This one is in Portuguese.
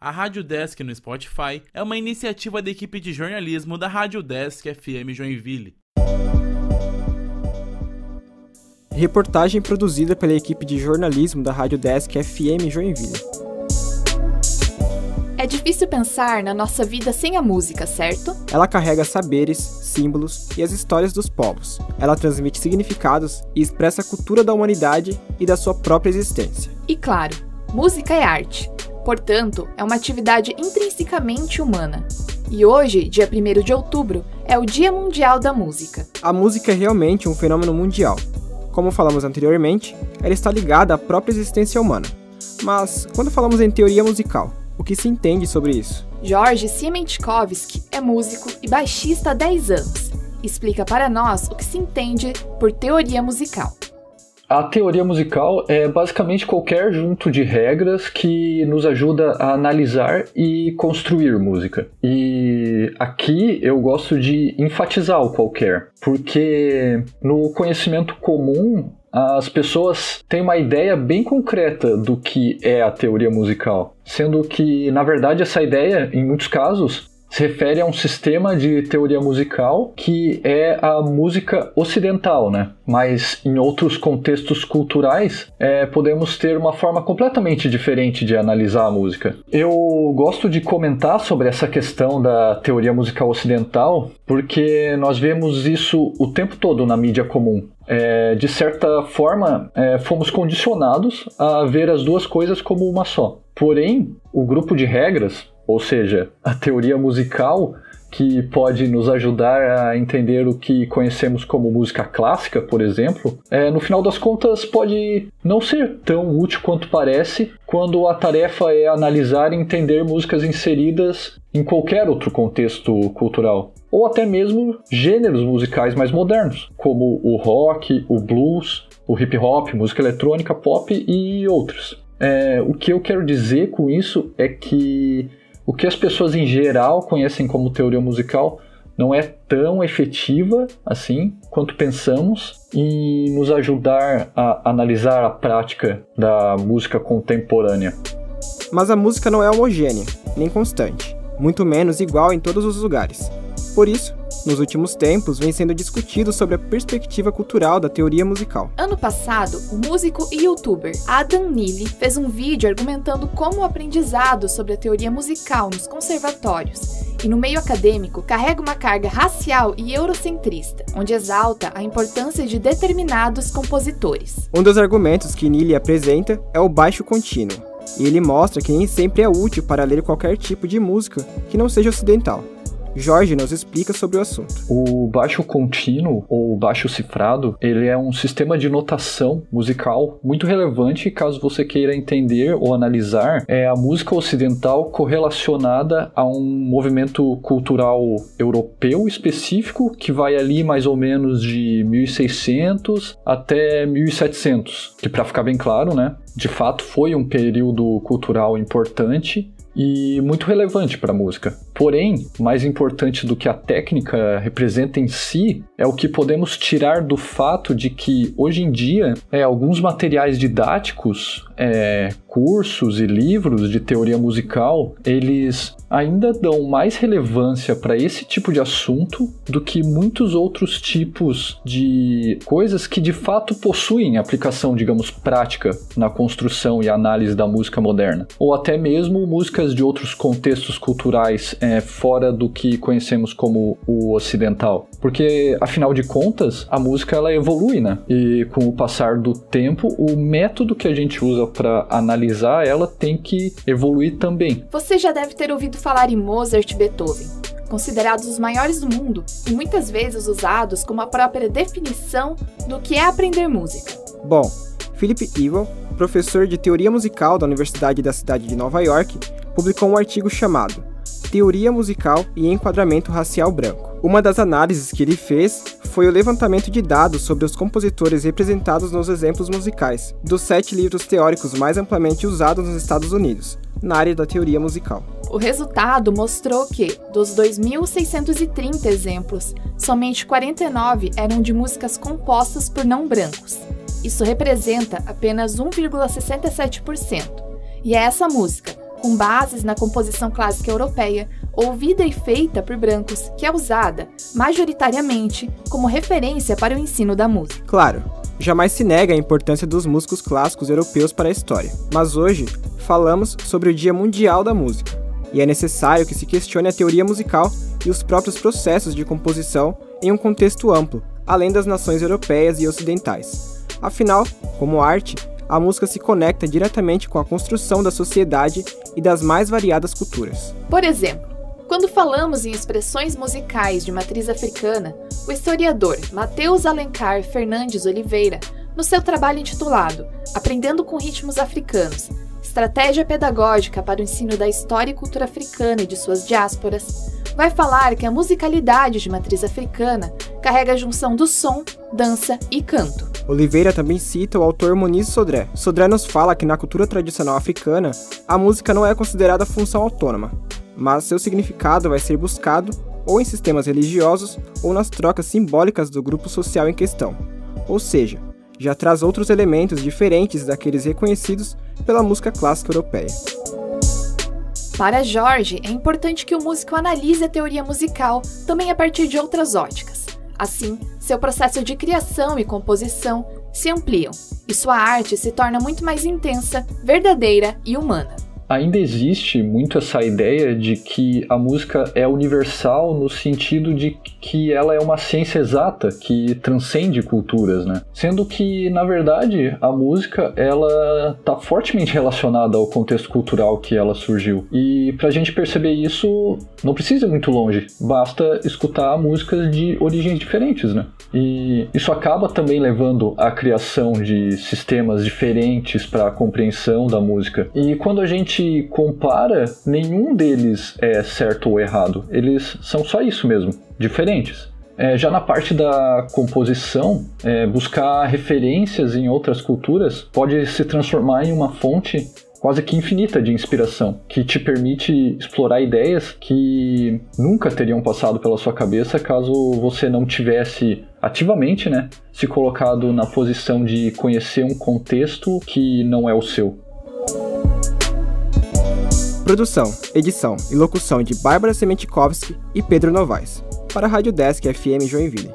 A Rádio Desk no Spotify é uma iniciativa da equipe de jornalismo da Rádio Desk FM Joinville. Reportagem produzida pela equipe de jornalismo da Rádio Desk FM Joinville. É difícil pensar na nossa vida sem a música, certo? Ela carrega saberes, símbolos e as histórias dos povos. Ela transmite significados e expressa a cultura da humanidade e da sua própria existência. E claro, música é arte. Portanto, é uma atividade intrinsecamente humana. E hoje, dia 1 de outubro, é o Dia Mundial da Música. A música é realmente um fenômeno mundial. Como falamos anteriormente, ela está ligada à própria existência humana. Mas quando falamos em teoria musical, o que se entende sobre isso? Jorge Siemiatkowski é músico e baixista há 10 anos. Explica para nós o que se entende por teoria musical. A teoria musical é basicamente qualquer junto de regras que nos ajuda a analisar e construir música. E aqui eu gosto de enfatizar o qualquer, porque no conhecimento comum as pessoas têm uma ideia bem concreta do que é a teoria musical, sendo que, na verdade, essa ideia, em muitos casos, se refere a um sistema de teoria musical que é a música ocidental, né? Mas em outros contextos culturais é, podemos ter uma forma completamente diferente de analisar a música. Eu gosto de comentar sobre essa questão da teoria musical ocidental porque nós vemos isso o tempo todo na mídia comum. É, de certa forma, é, fomos condicionados a ver as duas coisas como uma só. Porém, o grupo de regras ou seja, a teoria musical que pode nos ajudar a entender o que conhecemos como música clássica, por exemplo, é, no final das contas pode não ser tão útil quanto parece quando a tarefa é analisar e entender músicas inseridas em qualquer outro contexto cultural. Ou até mesmo gêneros musicais mais modernos, como o rock, o blues, o hip hop, música eletrônica, pop e outros. É, o que eu quero dizer com isso é que o que as pessoas em geral conhecem como teoria musical não é tão efetiva assim quanto pensamos e nos ajudar a analisar a prática da música contemporânea. Mas a música não é homogênea, nem constante, muito menos igual em todos os lugares. Por isso, nos últimos tempos, vem sendo discutido sobre a perspectiva cultural da teoria musical. Ano passado, o músico e youtuber Adam Neely fez um vídeo argumentando como o aprendizado sobre a teoria musical nos conservatórios e no meio acadêmico carrega uma carga racial e eurocentrista, onde exalta a importância de determinados compositores. Um dos argumentos que Neely apresenta é o baixo contínuo, e ele mostra que nem sempre é útil para ler qualquer tipo de música que não seja ocidental. Jorge nos explica sobre o assunto. O baixo contínuo ou baixo cifrado, ele é um sistema de notação musical muito relevante caso você queira entender ou analisar é a música ocidental correlacionada a um movimento cultural europeu específico que vai ali mais ou menos de 1600 até 1700, que para ficar bem claro, né, de fato foi um período cultural importante e muito relevante para a música. Porém, mais importante do que a técnica representa em si é o que podemos tirar do fato de que hoje em dia é, alguns materiais didáticos, é, cursos e livros de teoria musical, eles ainda dão mais relevância para esse tipo de assunto do que muitos outros tipos de coisas que de fato possuem aplicação, digamos, prática na construção e análise da música moderna, ou até mesmo músicas de outros contextos culturais é, fora do que conhecemos como o ocidental, porque afinal de contas a música ela evolui, né? E com o passar do tempo, o método que a gente usa para analisar ela tem que evoluir também. Você já deve ter ouvido falar em Mozart e Beethoven, considerados os maiores do mundo e muitas vezes usados como a própria definição do que é aprender música. Bom, Philip Evil, professor de teoria musical da Universidade da cidade de Nova York, publicou um artigo chamado Teoria Musical e Enquadramento Racial Branco. Uma das análises que ele fez foi o levantamento de dados sobre os compositores representados nos exemplos musicais, dos sete livros teóricos mais amplamente usados nos Estados Unidos, na área da teoria musical. O resultado mostrou que, dos 2.630 exemplos, somente 49 eram de músicas compostas por não brancos. Isso representa apenas 1,67%. E é essa música, com bases na composição clássica europeia, ouvida e feita por brancos, que é usada, majoritariamente, como referência para o ensino da música. Claro, jamais se nega a importância dos músicos clássicos europeus para a história, mas hoje falamos sobre o Dia Mundial da Música, e é necessário que se questione a teoria musical e os próprios processos de composição em um contexto amplo, além das nações europeias e ocidentais. Afinal, como arte, a música se conecta diretamente com a construção da sociedade e das mais variadas culturas. Por exemplo, quando falamos em expressões musicais de matriz africana, o historiador Mateus Alencar Fernandes Oliveira, no seu trabalho intitulado Aprendendo com Ritmos Africanos, Estratégia Pedagógica para o Ensino da História e Cultura Africana e de suas Diásporas, vai falar que a musicalidade de matriz africana carrega a junção do som, dança e canto. Oliveira também cita o autor Muniz Sodré. Sodré nos fala que na cultura tradicional africana, a música não é considerada função autônoma, mas seu significado vai ser buscado ou em sistemas religiosos ou nas trocas simbólicas do grupo social em questão. Ou seja, já traz outros elementos diferentes daqueles reconhecidos pela música clássica europeia. Para Jorge, é importante que o músico analise a teoria musical também a partir de outras óticas. Assim, seu processo de criação e composição se ampliam e sua arte se torna muito mais intensa, verdadeira e humana ainda existe muito essa ideia de que a música é universal no sentido de que ela é uma ciência exata que transcende culturas, né? Sendo que, na verdade, a música ela está fortemente relacionada ao contexto cultural que ela surgiu. E para a gente perceber isso, não precisa ir muito longe, basta escutar músicas de origens diferentes, né? E isso acaba também levando à criação de sistemas diferentes para a compreensão da música. E quando a gente gente compara, nenhum deles é certo ou errado. Eles são só isso mesmo, diferentes. É, já na parte da composição, é, buscar referências em outras culturas pode se transformar em uma fonte quase que infinita de inspiração, que te permite explorar ideias que nunca teriam passado pela sua cabeça caso você não tivesse ativamente, né, se colocado na posição de conhecer um contexto que não é o seu. Produção, edição e locução de Bárbara Sementikowski e Pedro Novaes, para a Rádio Desk FM Joinville.